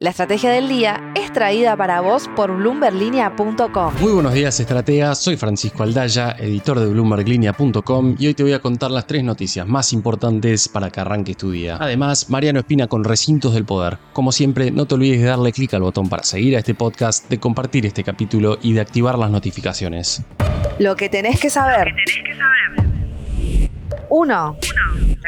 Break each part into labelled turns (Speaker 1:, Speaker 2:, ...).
Speaker 1: La estrategia del día es traída para vos por bloomberlinia.com.
Speaker 2: Muy buenos días, estrategas. Soy Francisco Aldaya, editor de bloomberlinia.com y hoy te voy a contar las tres noticias más importantes para que arranques tu día. Además, Mariano Espina con Recintos del Poder. Como siempre, no te olvides de darle clic al botón para seguir a este podcast, de compartir este capítulo y de activar las notificaciones.
Speaker 1: Lo que tenés que saber. 1.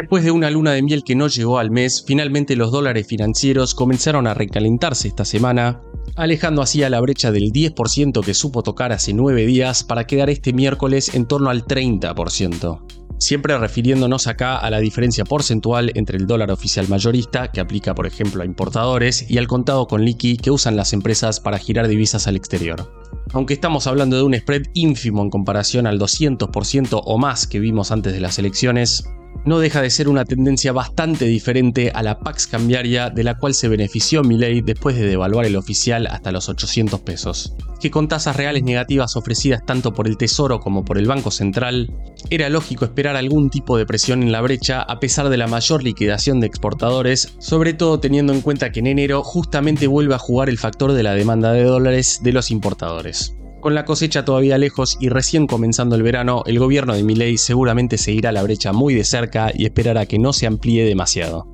Speaker 2: Después de una luna de miel que no llegó al mes, finalmente los dólares financieros comenzaron a recalentarse esta semana, alejando así a la brecha del 10% que supo tocar hace 9 días para quedar este miércoles en torno al 30% siempre refiriéndonos acá a la diferencia porcentual entre el dólar oficial mayorista, que aplica por ejemplo a importadores, y al contado con liqui que usan las empresas para girar divisas al exterior. Aunque estamos hablando de un spread ínfimo en comparación al 200% o más que vimos antes de las elecciones, no deja de ser una tendencia bastante diferente a la Pax cambiaria de la cual se benefició Milei después de devaluar el oficial hasta los 800 pesos, que con tasas reales negativas ofrecidas tanto por el Tesoro como por el Banco Central, era lógico esperar algún tipo de presión en la brecha a pesar de la mayor liquidación de exportadores, sobre todo teniendo en cuenta que en enero justamente vuelve a jugar el factor de la demanda de dólares de los importadores. Con la cosecha todavía lejos y recién comenzando el verano, el gobierno de Milei seguramente seguirá la brecha muy de cerca y esperará que no se amplíe demasiado.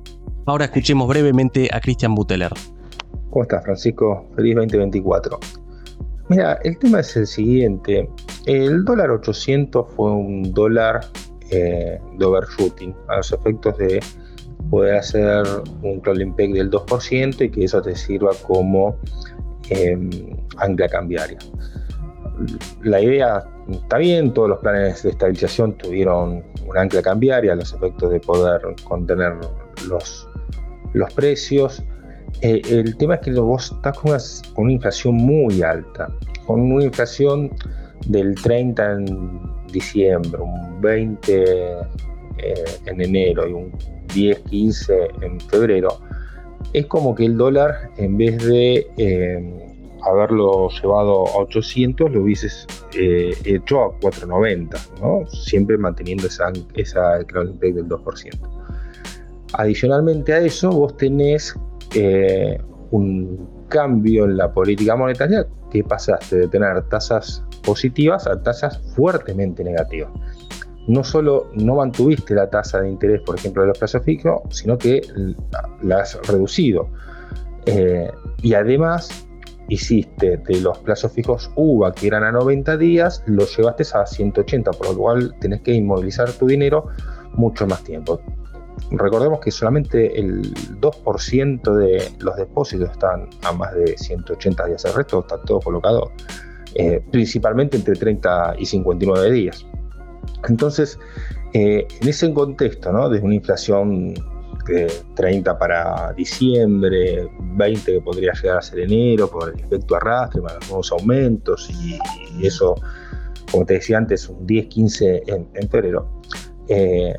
Speaker 2: Ahora escuchemos brevemente a Christian Buteler.
Speaker 3: ¿Cómo estás, Francisco? Feliz 2024. Mira, el tema es el siguiente. El dólar 800 fue un dólar eh, de overshooting, a los efectos de poder hacer un crawling peg del 2% y que eso te sirva como eh, ancla cambiaria la idea está bien, todos los planes de estabilización tuvieron un ancla cambiaria los efectos de poder contener los, los precios. Eh, el tema es que vos estás con una, inflación muy alta, con una inflación del 30 en diciembre, un 20 eh, en enero y un 10, 15 en febrero. Es como que el dólar, en vez de eh, haberlo llevado a 800 lo hubieses eh, hecho a 490, ¿no? siempre manteniendo esa, esa del 2%. Adicionalmente a eso, vos tenés eh, un cambio en la política monetaria que pasaste de tener tasas positivas a tasas fuertemente negativas. No solo no mantuviste la tasa de interés, por ejemplo, de los plazos fijos, sino que la has reducido. Eh, y además hiciste de los plazos fijos UVA que eran a 90 días, los llevaste a 180, por lo cual tenés que inmovilizar tu dinero mucho más tiempo. Recordemos que solamente el 2% de los depósitos están a más de 180 días, el resto está todo colocado eh, principalmente entre 30 y 59 días. Entonces, eh, en ese contexto, ¿no? de una inflación 30 para diciembre, 20 que podría llegar a ser enero por el efecto arrastre, para los nuevos aumentos y, eso, como te decía antes, un 10-15 en, febrero. Eh,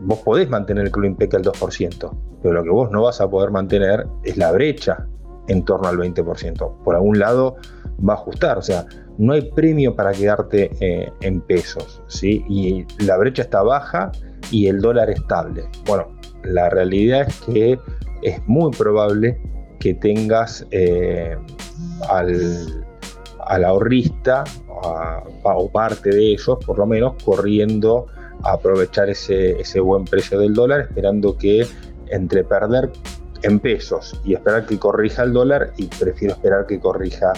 Speaker 3: vos podés mantener el Club al 2%, pero lo que vos no vas a poder mantener es la brecha en torno al 20%. Por algún lado va a ajustar, o sea, no hay premio para quedarte eh, en pesos, ¿sí? Y la brecha está baja y el dólar estable. Bueno, la realidad es que es muy probable que tengas eh, al, ahorrista o parte de ellos, por lo menos, corriendo a aprovechar ese, buen precio del dólar, esperando que entre perder en pesos y esperar que corrija el dólar, y prefiero esperar que corrija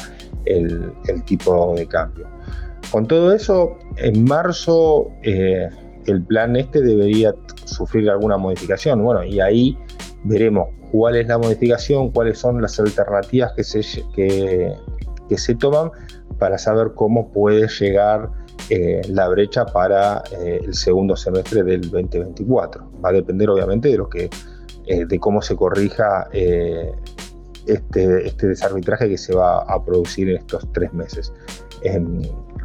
Speaker 3: el, tipo de cambio. Con todo eso, en marzo eh, el plan este debería sufrir alguna modificación. Bueno, y ahí veremos cuál es la modificación, cuáles son las alternativas que se, que, se toman para saber cómo puede llegar eh, la brecha para eh, el segundo semestre del 2024. Va a depender obviamente de lo que eh, de cómo se corrija este, este desarbitraje que se va a producir en estos tres meses. Em,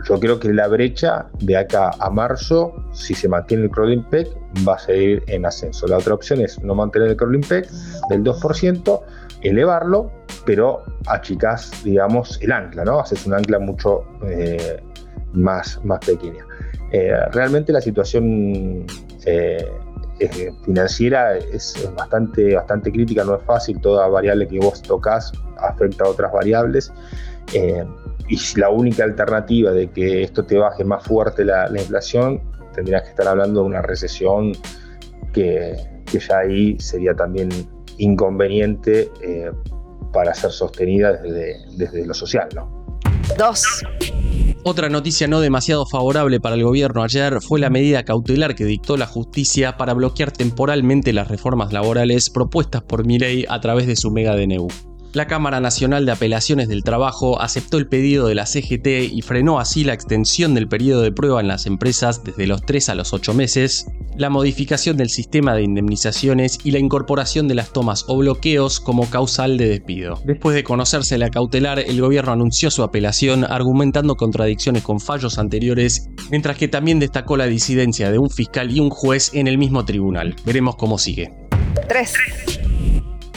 Speaker 3: yo creo que la brecha de acá a marzo, si se mantiene el crawling peg, va a seguir en ascenso. La otra opción es no mantener el crawling peg del 2%, elevarlo, pero achicás, digamos, el ancla, ¿no? Haces un ancla mucho eh, más, más pequeña. Eh, realmente la situación eh, eh, financiera es, bastante, bastante crítica, no es fácil, toda variable que vos tocas afecta a otras variables. Eh, y la única alternativa de que esto te baje más fuerte la, inflación, tendrías que estar hablando de una recesión que, ya ahí sería también inconveniente eh, para ser sostenida desde, desde lo social. ¿no?
Speaker 1: Dos.
Speaker 2: Otra noticia no demasiado favorable para el gobierno ayer fue la medida cautelar que dictó la justicia para bloquear temporalmente las reformas laborales propuestas por Milei a través de su mega DNU. La Cámara Nacional de Apelaciones del Trabajo aceptó el pedido de la CGT y frenó así la extensión del periodo de prueba en las empresas desde los 3 a los 8 meses, la modificación del sistema de indemnizaciones y la incorporación de las tomas o bloqueos como causal de despido. Después de conocerse la cautelar, el gobierno anunció su apelación argumentando contradicciones con fallos anteriores, mientras que también destacó la disidencia de un fiscal y un juez en el mismo tribunal. Veremos cómo sigue.
Speaker 1: 3.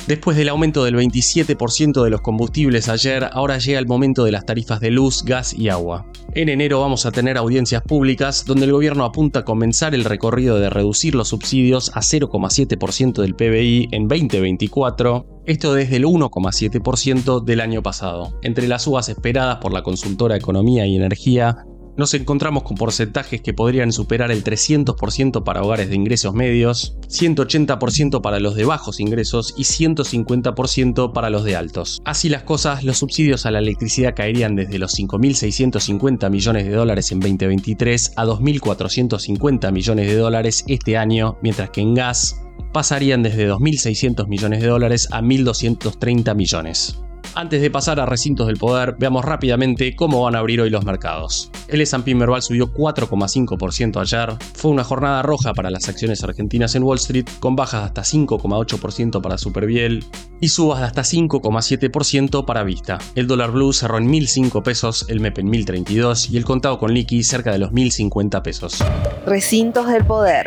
Speaker 2: Después del aumento del 27% de los combustibles ayer, ahora llega el momento de las tarifas de luz, gas y agua. En enero vamos a tener audiencias públicas donde el gobierno apunta a comenzar el recorrido de reducir los subsidios a 0,7% del PBI en 2024, esto desde el 1,7% del año pasado. Entre las uvas esperadas por la consultora Economía y Energía, nos encontramos con porcentajes que podrían superar el 300% para hogares de ingresos medios, 180% para los de bajos ingresos y 150% para los de altos. Así las cosas, los subsidios a la electricidad caerían desde los 5.650 millones de dólares en 2023 a 2.450 millones de dólares este año, mientras que en gas pasarían desde 2.600 millones de dólares a 1.230 millones. Antes de pasar a recintos del poder, veamos rápidamente cómo van a abrir hoy los mercados. El S&P Merval subió 4,5% ayer, fue una jornada roja para las acciones argentinas en Wall Street, con bajas de hasta 5,8% para Superbiel y subas de hasta 5,7% para Vista. El dólar blue cerró en 1.005 pesos, el MEP en 1.032 y el contado con liqui cerca de los 1.050 pesos.
Speaker 1: Recintos del poder.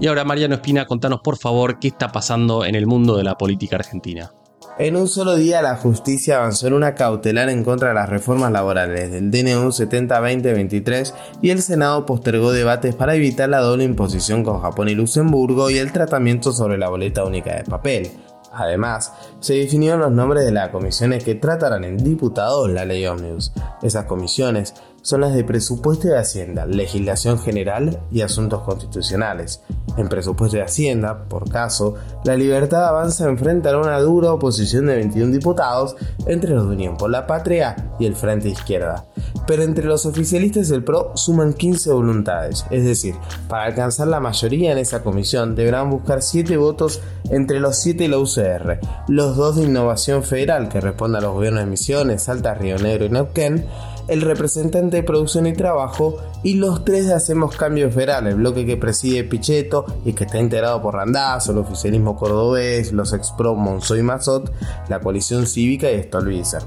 Speaker 2: Y ahora Mariano Espina, contanos por favor qué está pasando en el mundo de la política argentina.
Speaker 4: En un solo día la justicia avanzó en una cautelar en contra de las reformas laborales del DNU 70-2023 y el Senado postergó debates para evitar la doble imposición con Japón y Luxemburgo y el tratamiento sobre la boleta única de papel. Además, se definieron los nombres de las comisiones que tratarán en diputados la ley Omnibus. Esas comisiones son las de presupuesto de Hacienda, legislación general y asuntos constitucionales. En presupuesto de Hacienda, por caso, la Libertad Avanza enfrentará una dura oposición de 21 diputados entre los de Unión por la Patria y el Frente Izquierda. Pero entre los oficialistas del PRO suman 15 voluntades, es decir, para alcanzar la mayoría en esa comisión deberán buscar 7 votos entre los 7 y la UCR, los dos de Innovación Federal que responden a los gobiernos de Misiones, Salta, Río Negro y Neuquén, el representante de producción y trabajo y los tres Hacemos Cambio Federal, el bloque que preside Pichetto y que está integrado por Randazzo, el oficialismo cordobés, los expro Monzo y Mazot, la coalición cívica y Stolbizer.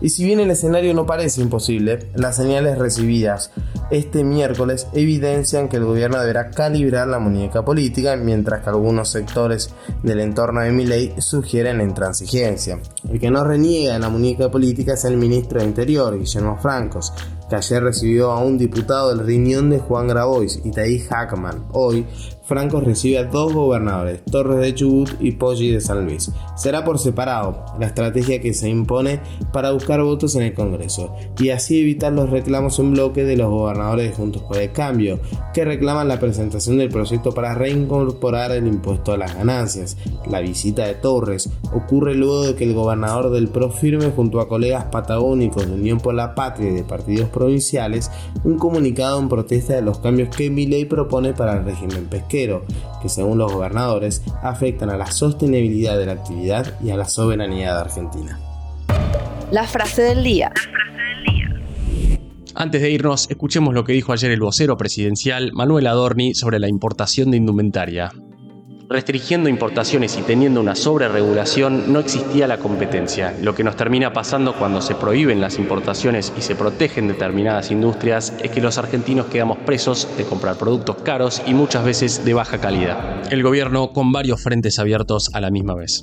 Speaker 4: Y si bien el escenario no parece imposible, las señales recibidas este miércoles evidencian que el gobierno deberá calibrar la muñeca política, mientras que algunos sectores del entorno de Milei sugieren intransigencia. El que no reniega en la muñeca política es el ministro de Interior, Guillermo Francos, que ayer recibió a un diputado del riñón de Juan Grabois, Itaí Hackman. Hoy, Franco recibe a dos gobernadores, Torres de Chubut y Poggi de San Luis. Será por separado, la estrategia que se impone para buscar votos en el Congreso y así evitar los reclamos en bloque de los gobernadores de Juntos por el Cambio, que reclaman la presentación del proyecto para reincorporar el impuesto a las ganancias. La visita de Torres ocurre luego de que el gobernador del PRO firme junto a colegas patagónicos de Unión por la Patria y de partidos provinciales un comunicado en protesta de los cambios que Milei propone para el régimen pesquero que según los gobernadores afectan a la sostenibilidad de la actividad y a la soberanía de Argentina.
Speaker 1: La frase del día.
Speaker 2: Antes de irnos, escuchemos lo que dijo ayer el vocero presidencial Manuel Adorni sobre la importación de indumentaria. Restringiendo importaciones y teniendo una sobreregulación no existía la competencia. Lo que nos termina pasando cuando se prohíben las importaciones y se protegen determinadas industrias es que los argentinos quedamos presos de comprar productos caros y muchas veces de baja calidad. El gobierno con varios frentes abiertos a la misma vez.